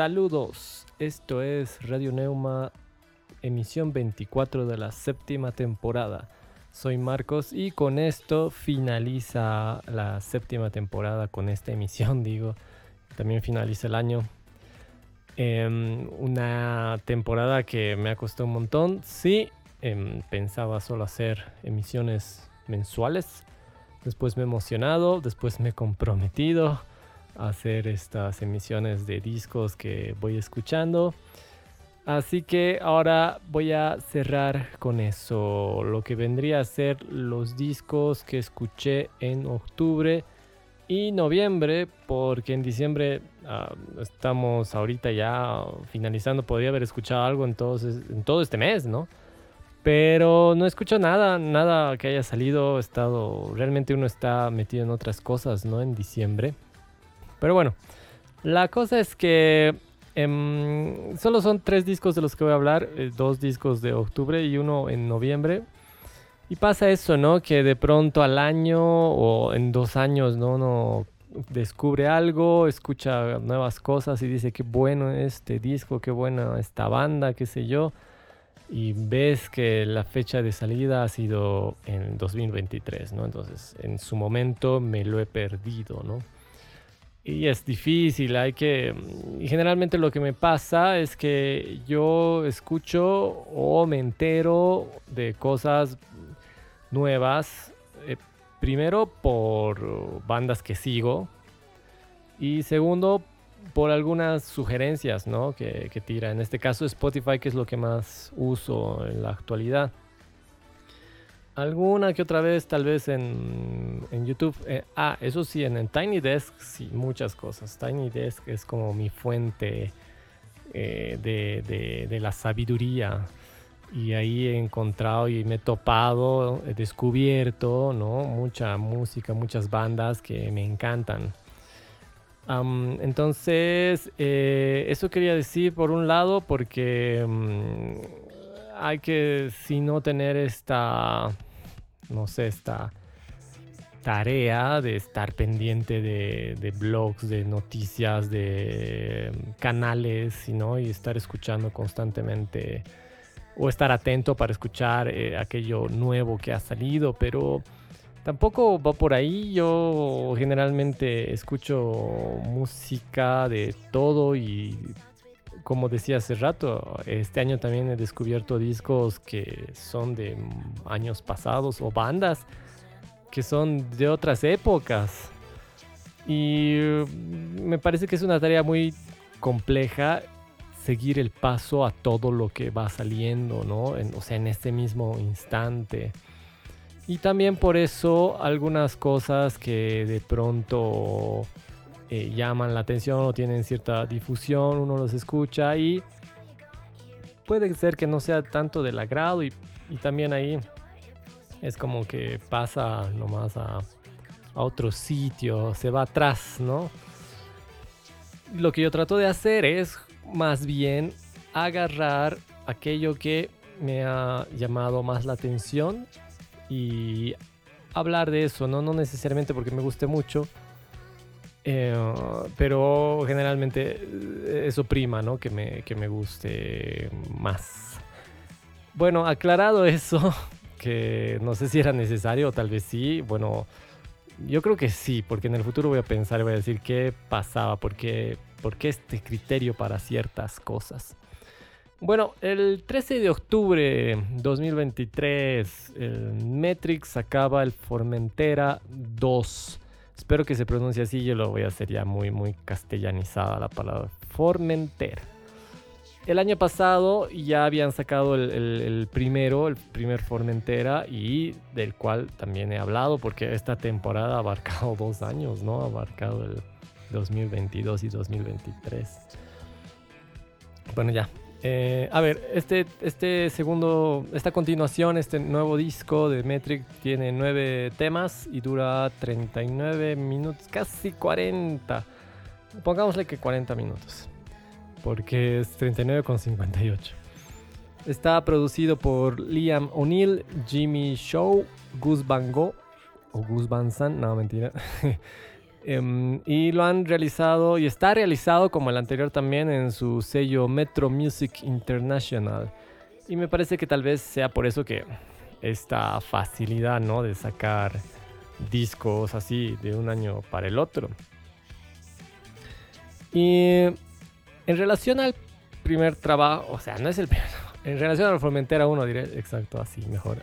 Saludos, esto es Radio Neuma, emisión 24 de la séptima temporada. Soy Marcos y con esto finaliza la séptima temporada, con esta emisión digo, también finaliza el año. Em, una temporada que me ha costado un montón, sí, em, pensaba solo hacer emisiones mensuales, después me he emocionado, después me he comprometido hacer estas emisiones de discos que voy escuchando. Así que ahora voy a cerrar con eso, lo que vendría a ser los discos que escuché en octubre y noviembre, porque en diciembre ah, estamos ahorita ya finalizando, podría haber escuchado algo en, en todo este mes, ¿no? Pero no escucho nada, nada que haya salido, estado, realmente uno está metido en otras cosas, ¿no? En diciembre. Pero bueno, la cosa es que em, solo son tres discos de los que voy a hablar, eh, dos discos de octubre y uno en noviembre. Y pasa eso, ¿no? Que de pronto al año o en dos años, ¿no? Uno descubre algo, escucha nuevas cosas y dice qué bueno este disco, qué buena esta banda, qué sé yo. Y ves que la fecha de salida ha sido en 2023, ¿no? Entonces, en su momento me lo he perdido, ¿no? Y es difícil, hay que... Y generalmente lo que me pasa es que yo escucho o me entero de cosas nuevas, eh, primero por bandas que sigo y segundo por algunas sugerencias ¿no? que, que tira. En este caso Spotify, que es lo que más uso en la actualidad. Alguna que otra vez, tal vez en, en YouTube. Eh, ah, eso sí, en, Tiny Desk, sí, muchas cosas. Tiny Desk es como mi fuente eh, de, de, de, la sabiduría. Y ahí he encontrado y me he topado, he descubierto, ¿no? Mucha música, muchas bandas que me encantan. entonces, eh, eso quería decir por un lado, porque mm, hay que, si no tener esta no sé, esta tarea de estar pendiente de, blogs, de noticias, de canales, ¿no? y estar escuchando constantemente o estar atento para escuchar eh, aquello nuevo que ha salido, pero tampoco va por ahí. Yo generalmente escucho música de todo y como decía hace rato, este año también he descubierto discos que son de años pasados o bandas que son de otras épocas. Y mm, me parece que es una tarea muy compleja seguir el paso a todo lo que va saliendo, ¿no? o sea, en este mismo instante. Y también por eso algunas cosas que de pronto eh, llaman la atención o tienen cierta difusión, uno los escucha y puede ser que no sea tanto del agrado y, también ahí es como que pasa nomás a, a otro sitio, se va atrás, ¿no? Lo que yo trato de hacer es más bien agarrar aquello que me ha llamado más la atención y hablar de eso, ¿no? No necesariamente porque me guste mucho, eh, pero generalmente eh, eso prima, ¿no? Que me, que me guste más. Bueno, aclarado eso, que no sé si era necesario o tal vez sí, bueno, yo creo que sí, porque en el futuro voy a pensar y voy a decir qué pasaba, por qué, este criterio para ciertas cosas. Bueno, el 13 de octubre 2023, el Metrix sacaba el Formentera 2 Espero que se pronuncie así, yo lo voy a hacer ya muy, muy castellanizada la palabra. Formentera. El año pasado ya habían sacado el, primero, el primer Formentera, y del cual también he hablado, porque esta temporada ha abarcado dos años, ¿no? Ha abarcado el 2022 y 2023. Bueno, ya, eh, a ver, este, este segundo, esta continuación, este nuevo disco de Metric tiene nueve temas y dura 39 minutos, casi 40. Pongámosle que 40 minutos, porque es 39,58. Está producido por Liam O'Neill, Jimmy Show, Gus Van Gogh, o Gus Van San, no mentira, Em, y lo han realizado y está realizado como el anterior también en su sello Metro Music International. Y me parece que tal vez sea por eso que esta facilidad, ¿no? De sacar discos así de un año para el otro. Y en relación al primer trabajo, o sea, no es el primer en relación al Formentera 1 diré, exacto, así, mejor,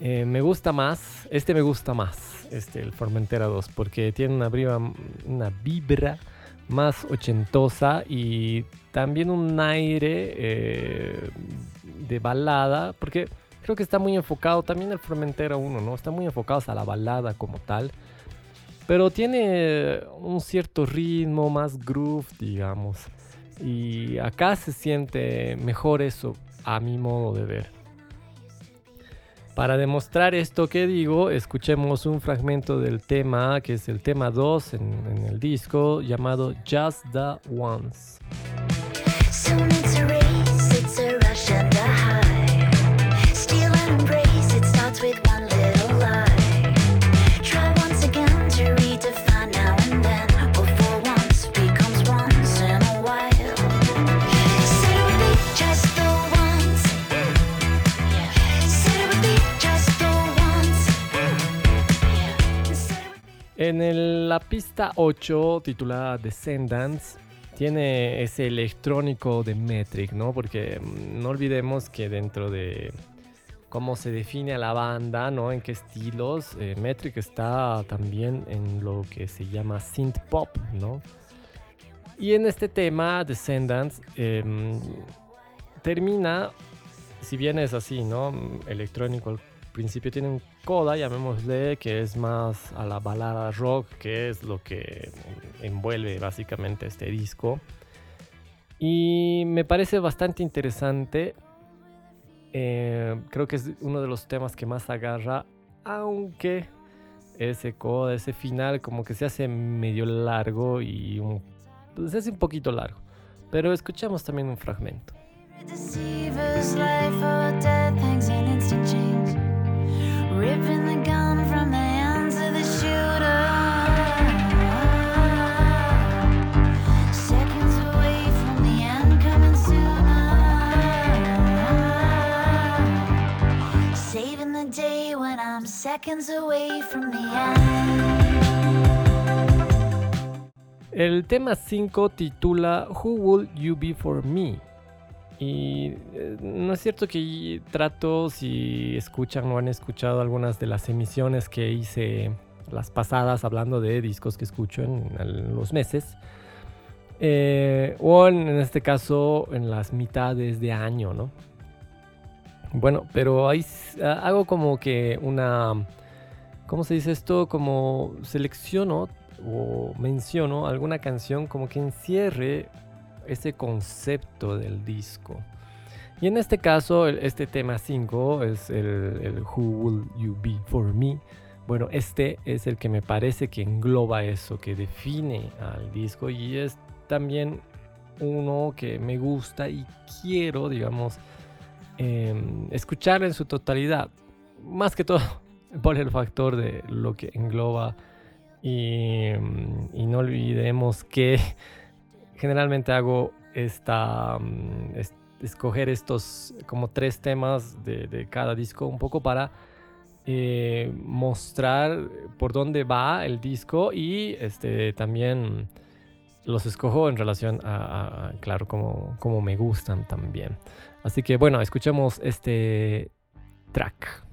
eh, me gusta más, este me gusta más, este, el Formentera 2, porque tiene una vibra, una más ochentosa y también un aire eh, de balada, porque creo que está muy enfocado, también el Formentera 1, ¿no? Está muy enfocado a la balada como tal, pero tiene un cierto ritmo, más groove, digamos. Y acá se siente mejor eso, a mi modo de ver. Para demostrar esto que digo, escuchemos un fragmento del tema, que es el tema 2 en, el disco, llamado Just the Once. En la pista 8, titulada Descendants, tiene ese electrónico de Metric, ¿no? Porque mm, no olvidemos que dentro de cómo se define a la banda, ¿no? En qué estilos, eh, Metric está también en lo que se llama synth pop, ¿no? Y en este tema, Descendants, em, termina, si bien es así, ¿no? Electrónico principio tiene un coda, llamémosle, que es más a la balada rock, que es lo que envuelve básicamente este disco. Y me parece bastante interesante. Eh, creo que es uno de los temas que más agarra, aunque ese coda, ese final, como que se hace medio largo y pues, se hace un poquito largo. Pero escuchamos también un fragmento. El tema 5 titula Who Will You Be For Me? Y eh, no es cierto que trato, si escuchan o han escuchado algunas de las emisiones que hice las pasadas hablando de discos que escucho en, los meses, eh, o en, este caso en las mitades de año, ¿no? Bueno, pero ahí hago como que una, ¿cómo se dice esto? Como selecciono o menciono alguna canción como que encierre ese concepto del disco. Y en este caso, este tema 5 es el, Who Will You Be For Me. Bueno, este es el que me parece que engloba eso, que define al disco y es también uno que me gusta y quiero, digamos, em, escuchar en su totalidad. Más que todo por el factor de lo que engloba y no olvidemos que generalmente hago esta, mm, escoger estos como tres temas de, cada disco un poco para eh, mostrar por dónde va el disco y este, también los escojo en relación a, claro, como, como me gustan también. Así que bueno, escuchemos este track.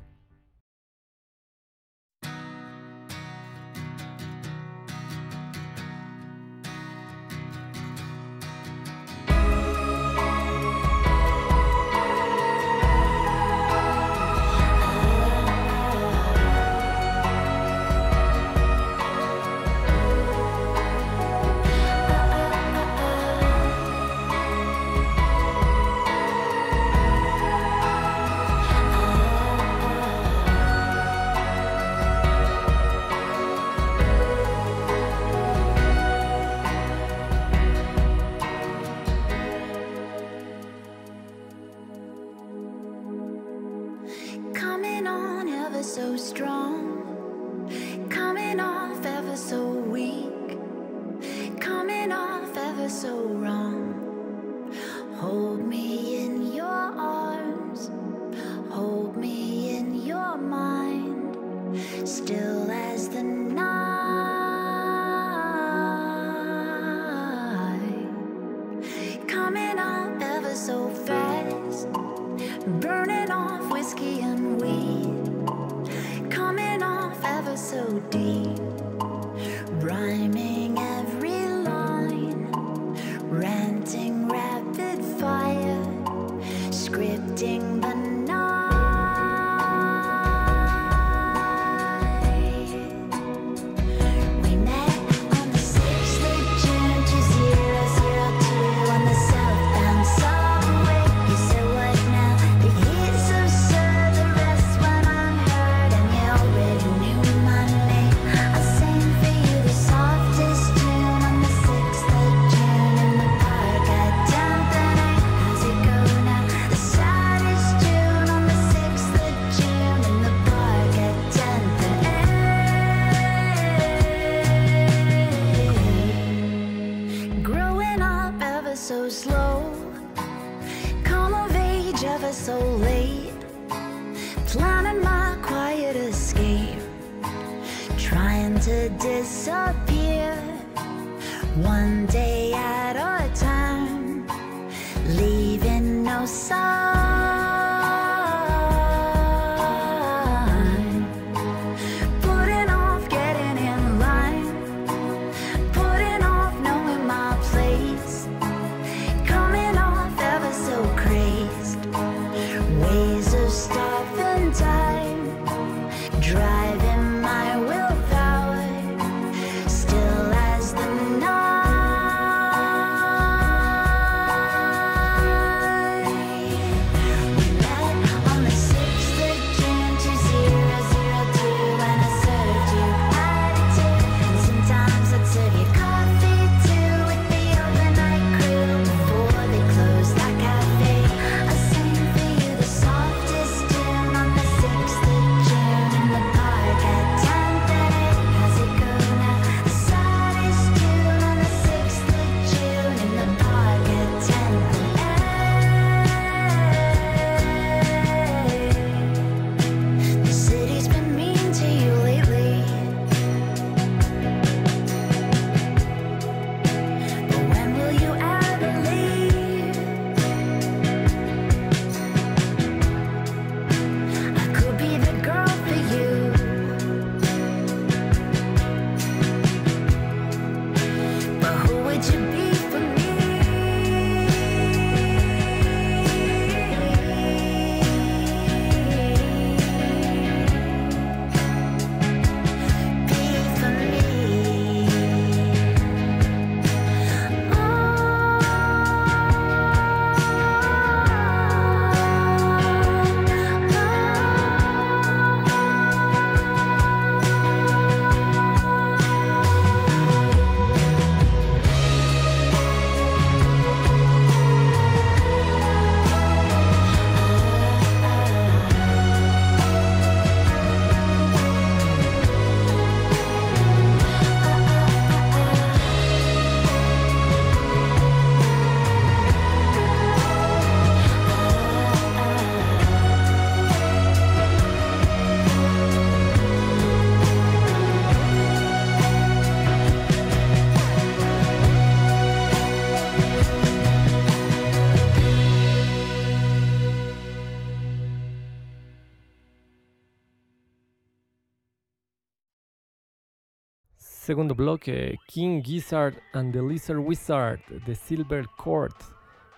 Segundo bloque, King Gizzard and the Lizard Wizard de Silver Court,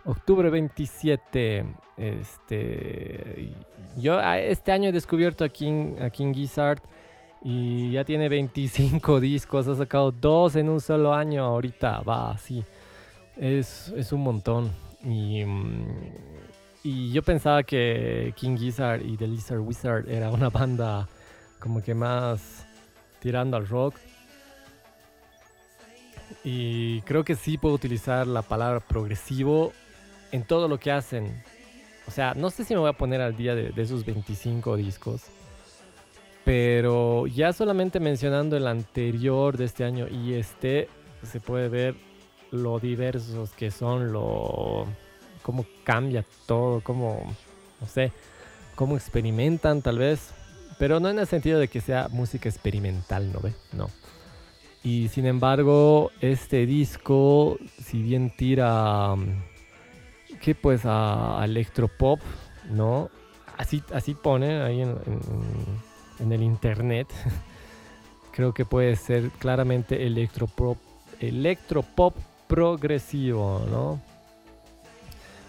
octubre 27. Este, yo este año he descubierto a King, a King Gizzard y ya tiene 25 discos, ha sacado dos en un solo año, ahorita va así. Es, es un montón. Y, y yo pensaba que King Gizzard y The Lizard Wizard era una banda como que más tirando al rock y creo que sí puedo utilizar la palabra progresivo en todo lo que hacen. O sea, no sé si me voy a poner al día de, esos 25 discos. Pero ya solamente mencionando el anterior de este año y este, se puede ver lo diversos que son, lo cómo cambia todo, cómo, no sé, cómo experimentan tal vez. Pero no en el sentido de que sea música experimental, ¿no ve? No. Y sin embargo, este disco, si bien tira, mm, ¿qué pues? A, electropop, ¿no? Así, así pone ahí en, el internet. creo que puede ser claramente electropop, electropop progresivo, ¿no?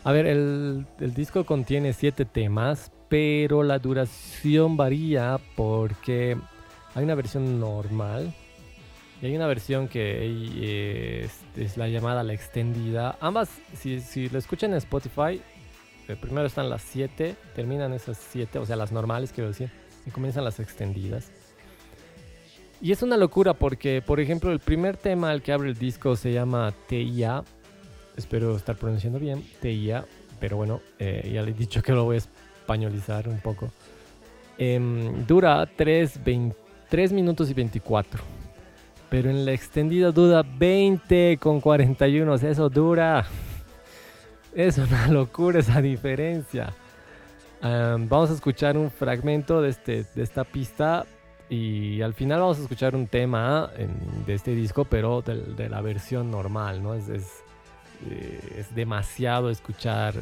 A ver, el, el, disco contiene siete temas, pero la duración varía porque hay una versión normal y hay una versión que es, la llamada la extendida. Ambas, si, si lo escuchan en Spotify, eh, primero están las 7, terminan esas 7, o sea, las normales quiero decir, y comienzan las extendidas. Y es una locura porque, por ejemplo, el primer tema al que abre el disco se llama TIA. Espero estar pronunciando bien, TIA, pero bueno, eh, ya le he dicho que lo voy a españolizar un poco. Em, dura 3, 3 minutos y 24 pero en la extendida dura 20 con 41. O sea, eso dura. Es una locura esa diferencia. vamos a escuchar un fragmento de, este, de esta pista y al final vamos a escuchar un tema de este disco, pero de, la versión normal, ¿no? Es, es, eh, demasiado escuchar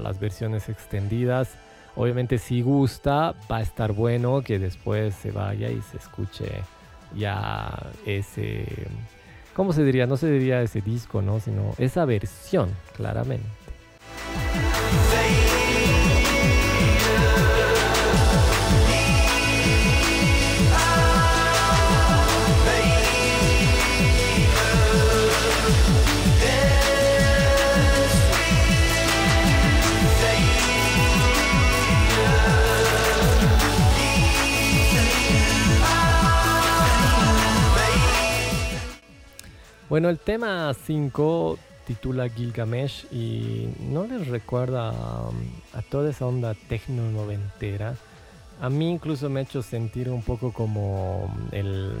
las versiones extendidas. Obviamente si gusta, va a estar bueno que después se vaya y se escuche ya ese, ¿cómo se diría? No se diría ese disco, ¿no? Sino esa versión, claramente. Bueno, el tema 5 titula Gilgamesh y no les recuerda um, a, toda esa onda tecno noventera. A mí incluso me ha hecho sentir un poco como el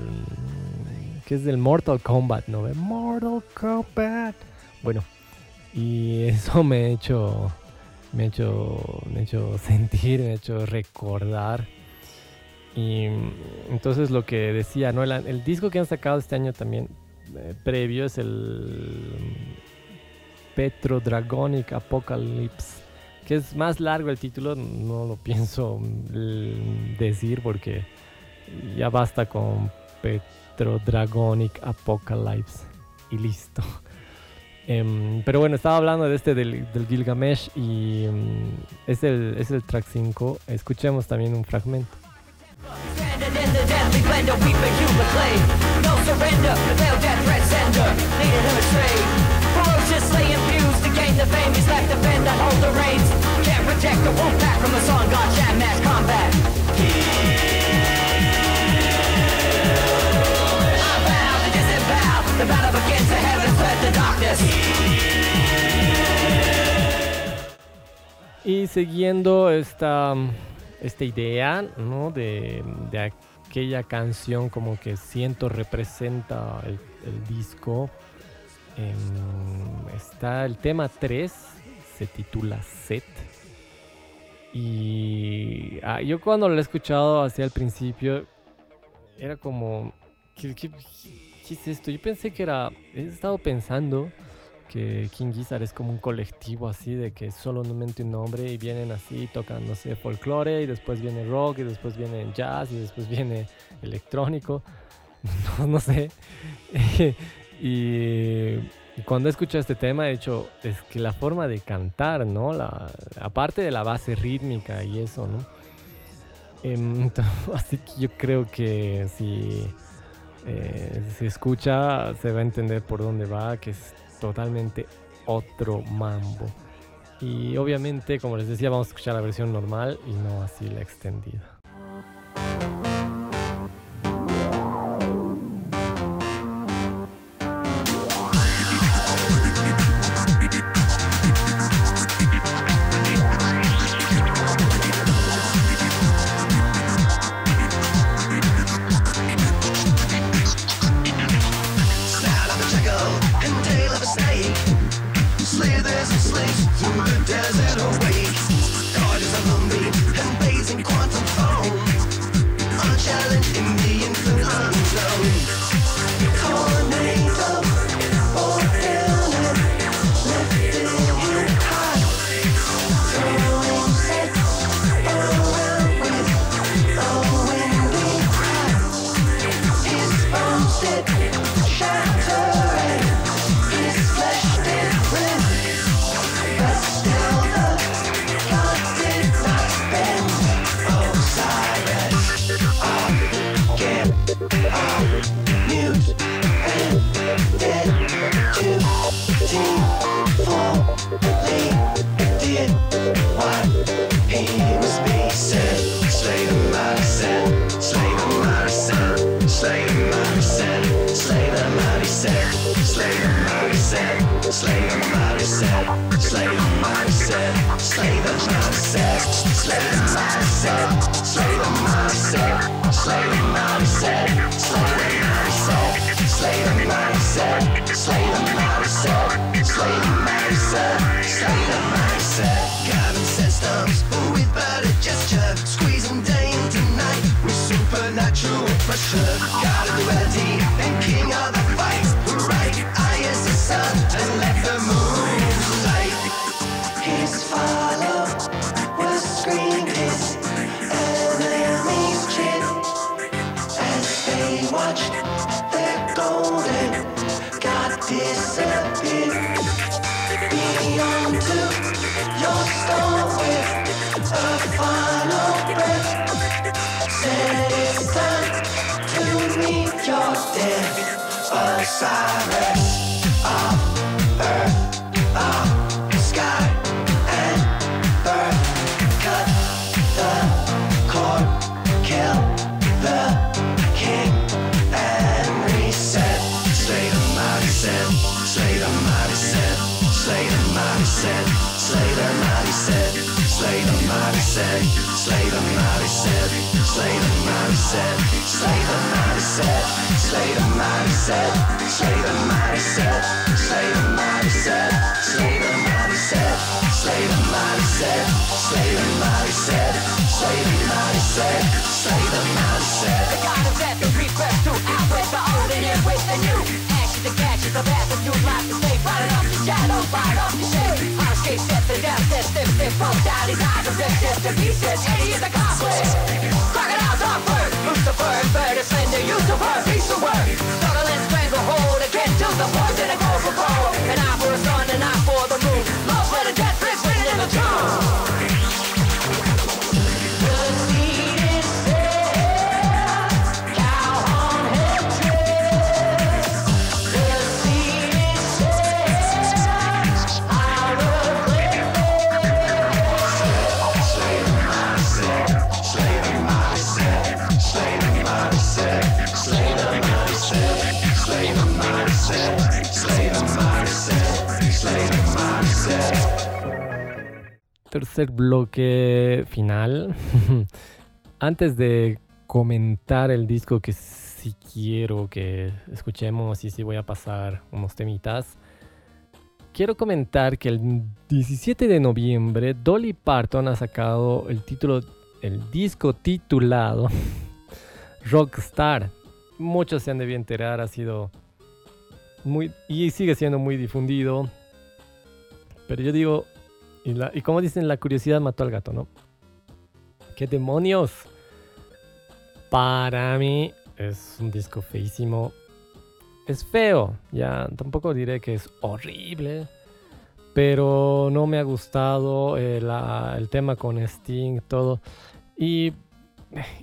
que es del Mortal Kombat, ¿no? Mortal Kombat. Bueno, y eso me ha hecho me ha hecho me ha hecho sentir, me ha hecho recordar. Y entonces lo que decía, ¿no? el disco que han sacado este año también eh, previo es el Petro Dragonic Apocalypse, que es más largo el título, no lo pienso decir porque ya basta con Petro Dragonic Apocalypse y listo. Em, pero bueno, estaba hablando de este del, Gilgamesh y mm, es, el, es el track 5. Escuchemos también un fragmento. In the deadly blend of weep and human clay No surrender, the veiled death threat sender Leading him astray Ferociously infused to gain the fame. He's left to bend and hold the reins. Can't protect the wolf pack from the song God Shad mass combat. I vow to disavow The battle begins, the heavens fled the darkness. Y siguiendo esta, esta idea ¿no? de, de aquella canción como que siento representa el, disco. Em, está el tema 3, se titula Set. Y ah, yo cuando lo he escuchado hacia el principio, era como, ¿qué, qué, qué es esto? Yo pensé que era, he estado pensando que King Gizzard es como un colectivo así de que solamente un nombre y vienen así tocando no sé, folclore y después viene rock y después viene jazz y después viene electrónico, no, sé. y, cuando he escuchado este tema, de hecho, es que la forma de cantar, ¿no? La, aparte de la base rítmica y eso, ¿no? Em, así que yo creo que si eh, se escucha, se va a entender por dónde va, que es totalmente otro mambo. Y obviamente, como les decía, vamos a escuchar la versión normal y no así la extendida. you're dead, but. 50. Both daddies eyes are ripped to pieces. Eddie is a conflict. Crocodiles bird. Use the word, piece of work. Startle and strangle hold again to the poison. Tercer bloque final. Antes de comentar el disco que sí quiero que escuchemos y sí voy a pasar unos temitas. Quiero comentar que el 17 de noviembre Dolly Parton ha sacado el título, el disco titulado Rockstar. Muchos se han debido enterar, ha sido muy y sigue siendo muy difundido. Pero yo digo, y, la- y como dicen, la curiosidad mató al gato, ¿no? ¿Qué demonios? Para mí es un disco feísimo. Es feo, ya tampoco diré que es horrible. Pero no me ha gustado eh, el tema con Sting, todo. Y,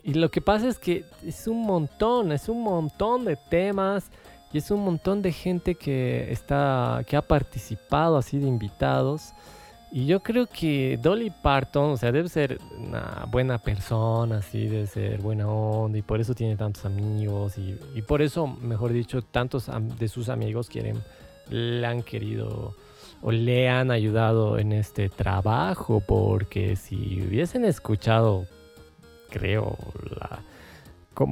y lo que pasa es que es un montón, es un montón de temas. Y es un montón de gente que está. que ha participado así de invitados. Y yo creo que Dolly Parton, o sea, debe ser una buena persona, así, debe ser buena onda, y por eso tiene tantos amigos, y, y por eso, mejor dicho, tantos de sus amigos quieren, le han querido o le han ayudado en este trabajo, porque si hubiesen escuchado, creo, la,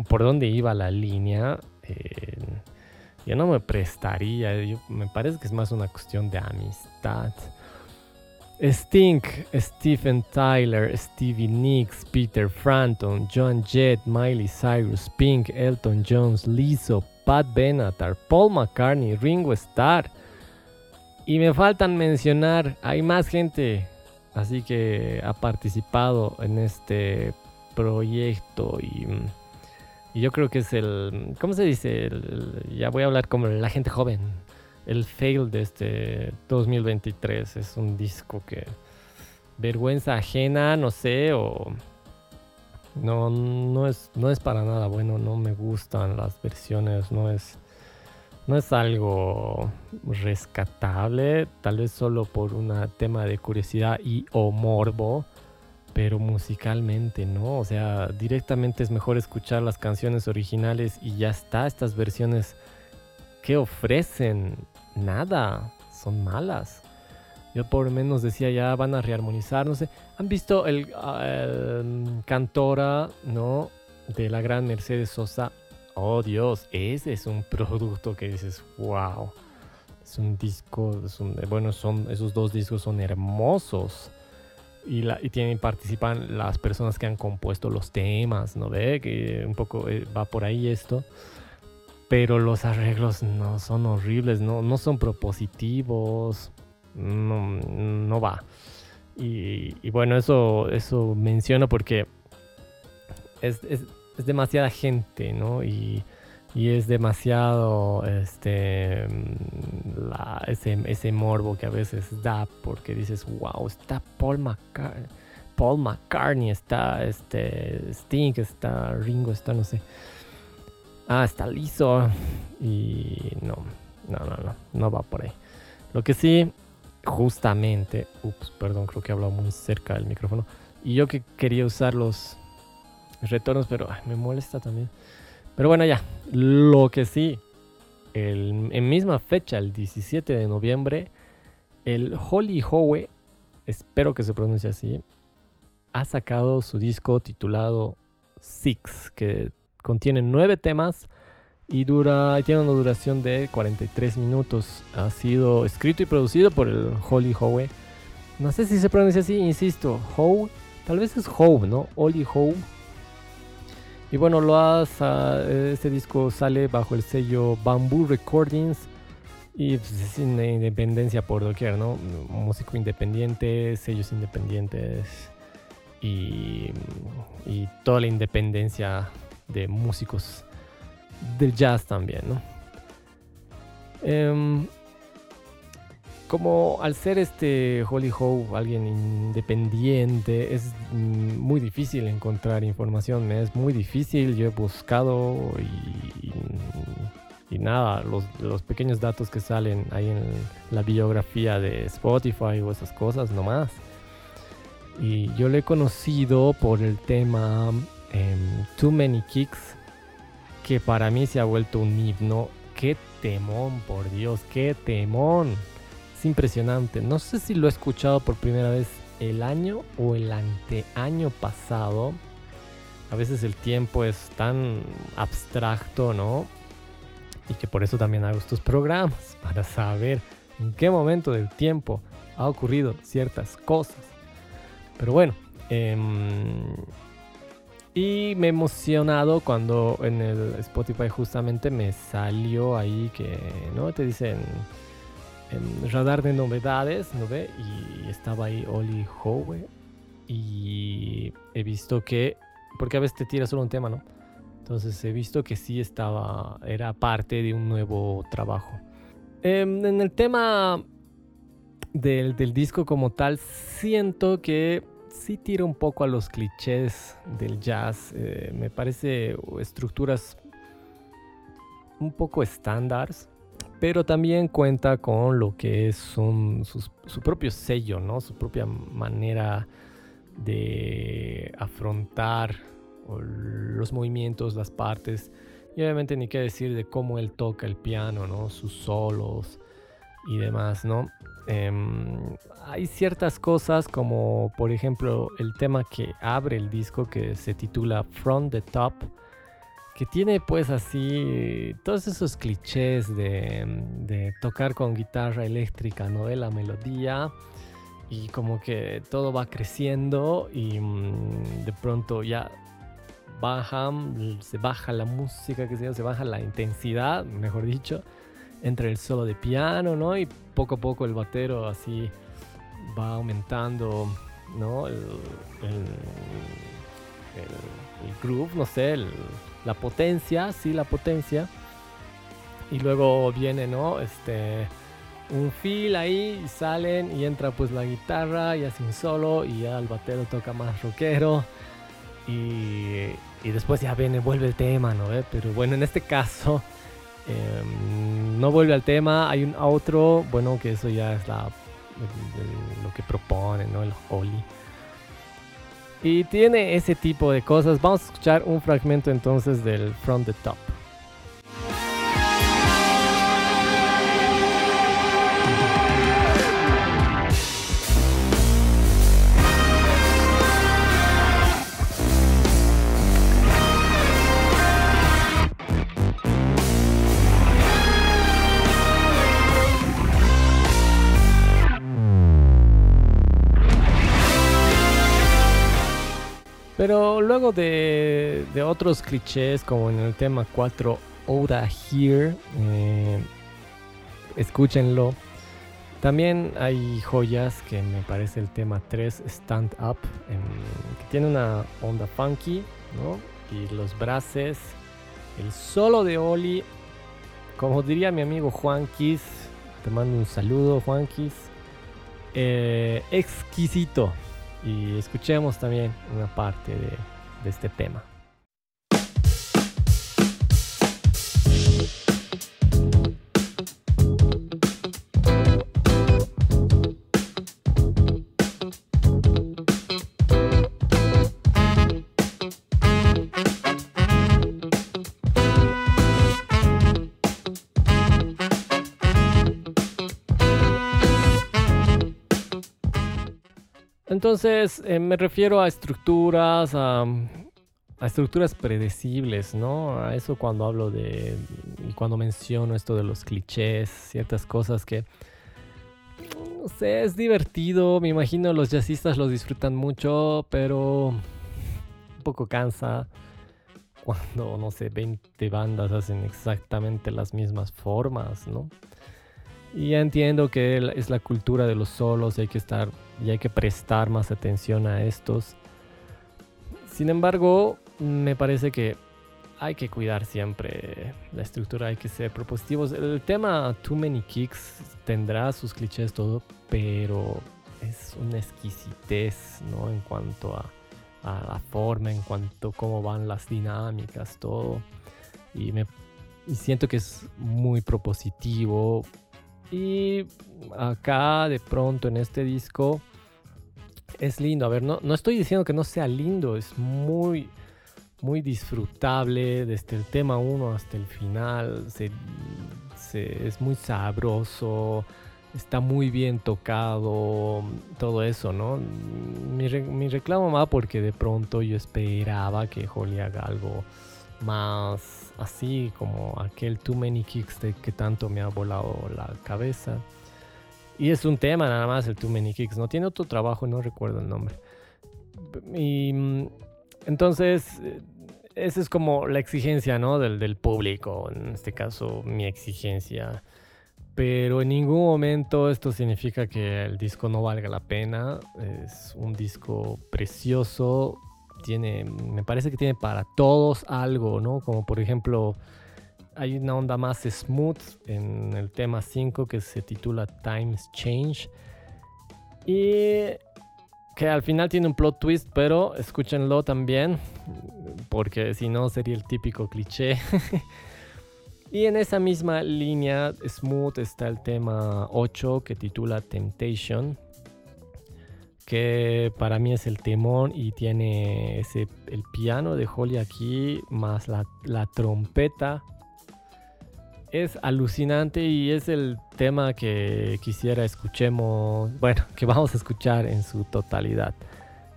por dónde iba la línea, eh, yo no me prestaría, yo- me parece que es más una cuestión de amistad. Sting, Stephen Tyler, Stevie Nicks, Peter Frampton, John Jett, Miley Cyrus, Pink, Elton Jones, Lizzo, Pat Benatar, Paul McCartney, Ringo Starr. Y me faltan mencionar, hay más gente, así que ha participado en este proyecto y, yo creo que es el, ¿cómo se dice? Ya voy a hablar como la gente joven el fail de este 2023. Es un disco que vergüenza ajena, no sé, o no, no es, no es para nada bueno. No me gustan las versiones, no es, no es algo rescatable, tal vez solo por un tema de curiosidad y o morbo. Pero musicalmente no, o sea, directamente es mejor escuchar las canciones originales y ya está. Estas versiones ¿qué ofrecen? Nada, son malas. Yo por lo menos decía, ya van a rearmonizar, no sé. ¿Han visto el, ah, el Cantora, no? De la gran Mercedes Sosa. Oh Dios, ese es un producto que dices, wow. Es un disco, bueno, son, esos dos discos son hermosos. Y, y tienen, participan las personas que han compuesto los temas, ¿no ve? Que un poco eh, va por ahí esto. Pero los arreglos no son horribles, no, no son propositivos, no, no va. Y, bueno, eso, eso menciono porque es, es- es demasiada gente, ¿no? Y, y es demasiado este la- ese, ese morbo que a veces da porque dices, wow, está Paul McCartney, Paul McCartney, está este Sting, está Ringo, está no sé. Ah, está liso. Y no, no, no, no, no va por ahí. Lo que sí, justamente, ups, perdón, creo que he hablado muy cerca del micrófono. Y yo que quería usar los retornos, pero me molesta también. Pero bueno, ya. Lo que sí, el- en misma fecha, el 17 de noviembre, el Holly Howe, espero que se pronuncie así, ha sacado su disco titulado Six, que contiene nueve temas y dura tiene una duración de 43 minutos. Ha sido escrito y producido por el Holly Howe. No sé si se pronuncia así, insisto, Howe, tal vez es Howe, ¿no? Holly Howe. Y bueno, lo ah, este disco sale bajo el sello Bamboo Recordings y pues, es independencia por doquier, ¿no? Músico independiente, sellos independientes y, y toda la independencia de músicos del jazz también, ¿no? Em, como al ser este Holly Howe alguien independiente, es muy difícil encontrar información, es muy difícil, yo he buscado y, y- nada, los, los pequeños datos que salen ahí en la biografía de Spotify o esas cosas nomás. Y yo le he conocido por el tema em, Too Many Kicks, que para mí se ha vuelto un himno. ¡Qué temón, por Dios! ¡Qué temón! Es impresionante. No sé si lo he escuchado por primera vez el año o el anteaño pasado. A veces el tiempo es tan abstracto, ¿no? Y que por eso también hago estos programas, para saber en qué momento del tiempo ha ocurrido ciertas cosas. Pero bueno, em, y me he emocionado cuando en el Spotify justamente me salió ahí que, ¿no? Te dicen en radar de novedades, ¿no ve? Y estaba ahí Oli Howe. Y he visto que, porque a veces te tira solo un tema, ¿no? Entonces he visto que sí estaba, era parte de un nuevo trabajo. Em, en el tema del, del disco como tal, siento que sí tira un poco a los clichés del jazz. eh, me parece estructuras un poco estándares, pero también cuenta con lo que es sus- su propio sello, ¿no? Su propia manera de afrontar los movimientos, las partes. Y obviamente ni qué decir de cómo él toca el piano, ¿no? Sus solos y demás, ¿no? Em, hay ciertas cosas como por ejemplo el tema que abre el disco que se titula From the Top que tiene pues así todos esos clichés de, de tocar con guitarra eléctrica, ¿no? De la melodía y como que todo va creciendo y mm, de pronto ya baja, se baja la música, que se baja la intensidad, mejor dicho, entra el solo de piano, ¿no? Y poco a poco el batero así va aumentando, ¿no? El, el, groove, no sé, la potencia, sí, la potencia. Y luego viene, ¿no? Este, un fill ahí, y salen y entra pues la guitarra y hace un solo y ya el batero toca más rockero. Y, y después ya viene, vuelve el tema, ¿no? ve? Pero bueno, en este caso em, no vuelve al tema, hay un outro, bueno, que eso ya es la, lo que propone, ¿no? El Holy. Y tiene ese tipo de cosas. Vamos a escuchar un fragmento entonces del From the Top. Pero luego de, otros clichés, como en el tema 4, Oda Here, eh, escúchenlo. También hay joyas que me parece el tema 3, Stand Up, que tiene una onda funky, ¿no? Y los braces, el solo de Oli, como diría mi amigo Juanquis, te mando un saludo Juanquis, eh, exquisito. Y escuchemos también una parte de, este tema. Entonces, eh, me refiero a estructuras, a, estructuras predecibles, ¿no? A eso cuando hablo de, y cuando menciono esto de los clichés, ciertas cosas que, no sé, es divertido, me imagino los jazzistas los disfrutan mucho, pero un poco cansa cuando, no sé, 20 bandas hacen exactamente las mismas formas, ¿no? Y ya entiendo que es la cultura de los solos hay que estar y hay que prestar más atención a estos. Sin embargo, me parece que hay que cuidar siempre la estructura, hay que ser propositivos. El tema Too Many Kicks tendrá sus clichés todo, pero es una exquisitez, ¿no? En cuanto a, a la forma, en cuanto a cómo van las dinámicas, todo. Y, me, y siento que es muy propositivo. Y acá, de pronto, en este disco, es lindo. A ver, no, no estoy diciendo que no sea lindo, es muy, muy disfrutable desde el tema 1 hasta el final. Se, es muy sabroso, está muy bien tocado, todo eso, ¿no? Mi, mi reclamo va porque de pronto yo esperaba que Holly haga algo más así como aquel Too Many Kicks de que tanto me ha volado la cabeza. Y es un tema nada más el Too Many Kicks, no tiene otro trabajo, no recuerdo el nombre. Y mm, entonces, eh, esa es como la exigencia, ¿no? Del, del público, en este caso mi exigencia. Pero en ningún momento esto significa que el disco no valga la pena. Es un disco precioso. Tiene, me parece que tiene para todos algo, ¿no? Como por ejemplo, hay una onda más smooth en el tema 5 que se titula Times Change. Y que al final tiene un plot twist, pero escúchenlo también, porque si no sería el típico cliché. y en esa misma línea smooth está el tema 8 que titula Temptation, que para mí es el temón y tiene ese, el piano de Holly aquí, más la, la trompeta. Es alucinante y es el tema que quisiera escuchemos, bueno, que vamos a escuchar en su totalidad.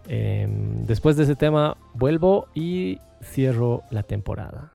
Em, después de ese tema vuelvo y cierro la temporada.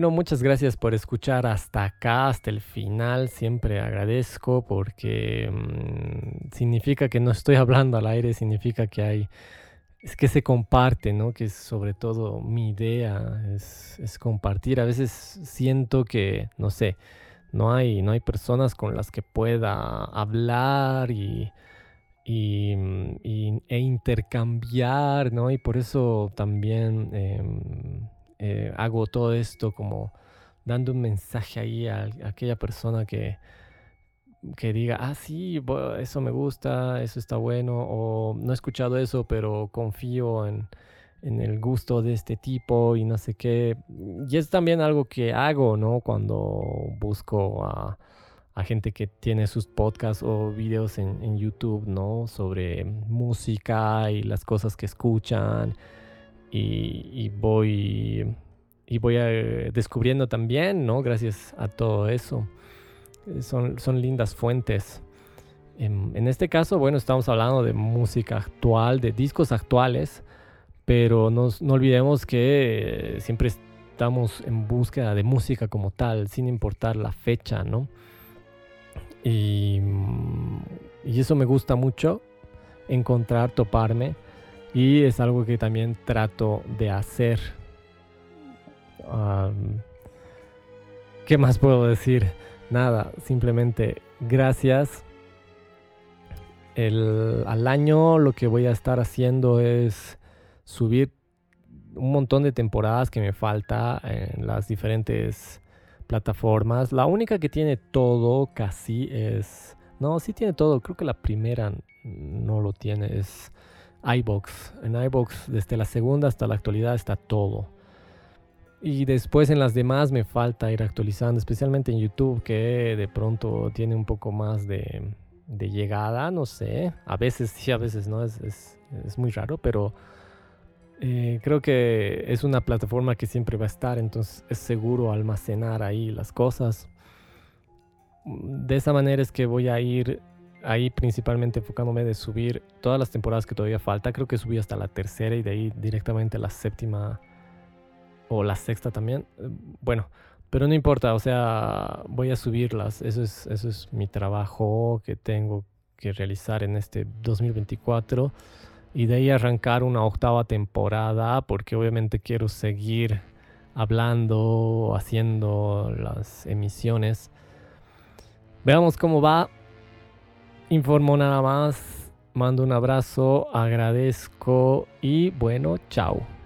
Bueno, muchas gracias por escuchar hasta acá, hasta el final. Siempre agradezco porque mm, significa que no estoy hablando al aire, significa que hay, es que se comparte, ¿no? Que es sobre todo mi idea, es, compartir. A veces siento que, no sé, no hay, no hay personas con las que pueda hablar y, mm, e intercambiar, ¿no? Y por eso también em, eh, hago todo esto como dando un mensaje ahí a, a aquella persona que, que diga, ah, sí, eso me gusta, eso está bueno, o no he escuchado eso, pero confío en, en el gusto de este tipo y no sé qué. Y es también algo que hago, ¿no? Cuando busco a, a gente que tiene sus podcasts o videos en, en YouTube, ¿no? Sobre música y las cosas que escuchan. Y, voy, y voy eh, descubriendo también, ¿no? Gracias a todo eso. Eh, Son, son lindas fuentes. En, este caso, bueno, estamos hablando de música actual, de discos actuales, pero nos- no olvidemos que eh, siempre estamos en búsqueda de música como tal, sin importar la fecha, ¿no? Y, y eso me gusta mucho, encontrar, toparme, y es algo que también trato de hacer. ¿Qué más puedo decir? Nada, simplemente gracias. El, al año lo que voy a estar haciendo es subir un montón de temporadas que me falta en las diferentes plataformas. La única que tiene todo casi es... No, sí tiene todo. Creo que la primera no lo tiene. Es iBox. En iBox desde la segunda hasta la actualidad está todo. Y después en las demás me falta ir actualizando, especialmente en YouTube, que de pronto tiene un poco más de, llegada, no sé. A veces sí, a veces no, es, es, es muy raro, pero eh, creo que es una plataforma que siempre va a estar, entonces es seguro almacenar ahí las cosas. De esa manera es que voy a ir ahí principalmente enfocándome de subir todas las temporadas que todavía falta. Creo que subí hasta la tercera y de ahí directamente a la séptima o la sexta también. Bueno, pero no importa, o sea, voy a subirlas. Eso es, eso es mi trabajo que tengo que realizar en este 2024 y de ahí arrancar una octava temporada porque obviamente quiero seguir hablando, haciendo las emisiones. Veamos cómo va. Informo nada más. Mando un abrazo, agradezco y bueno, chao.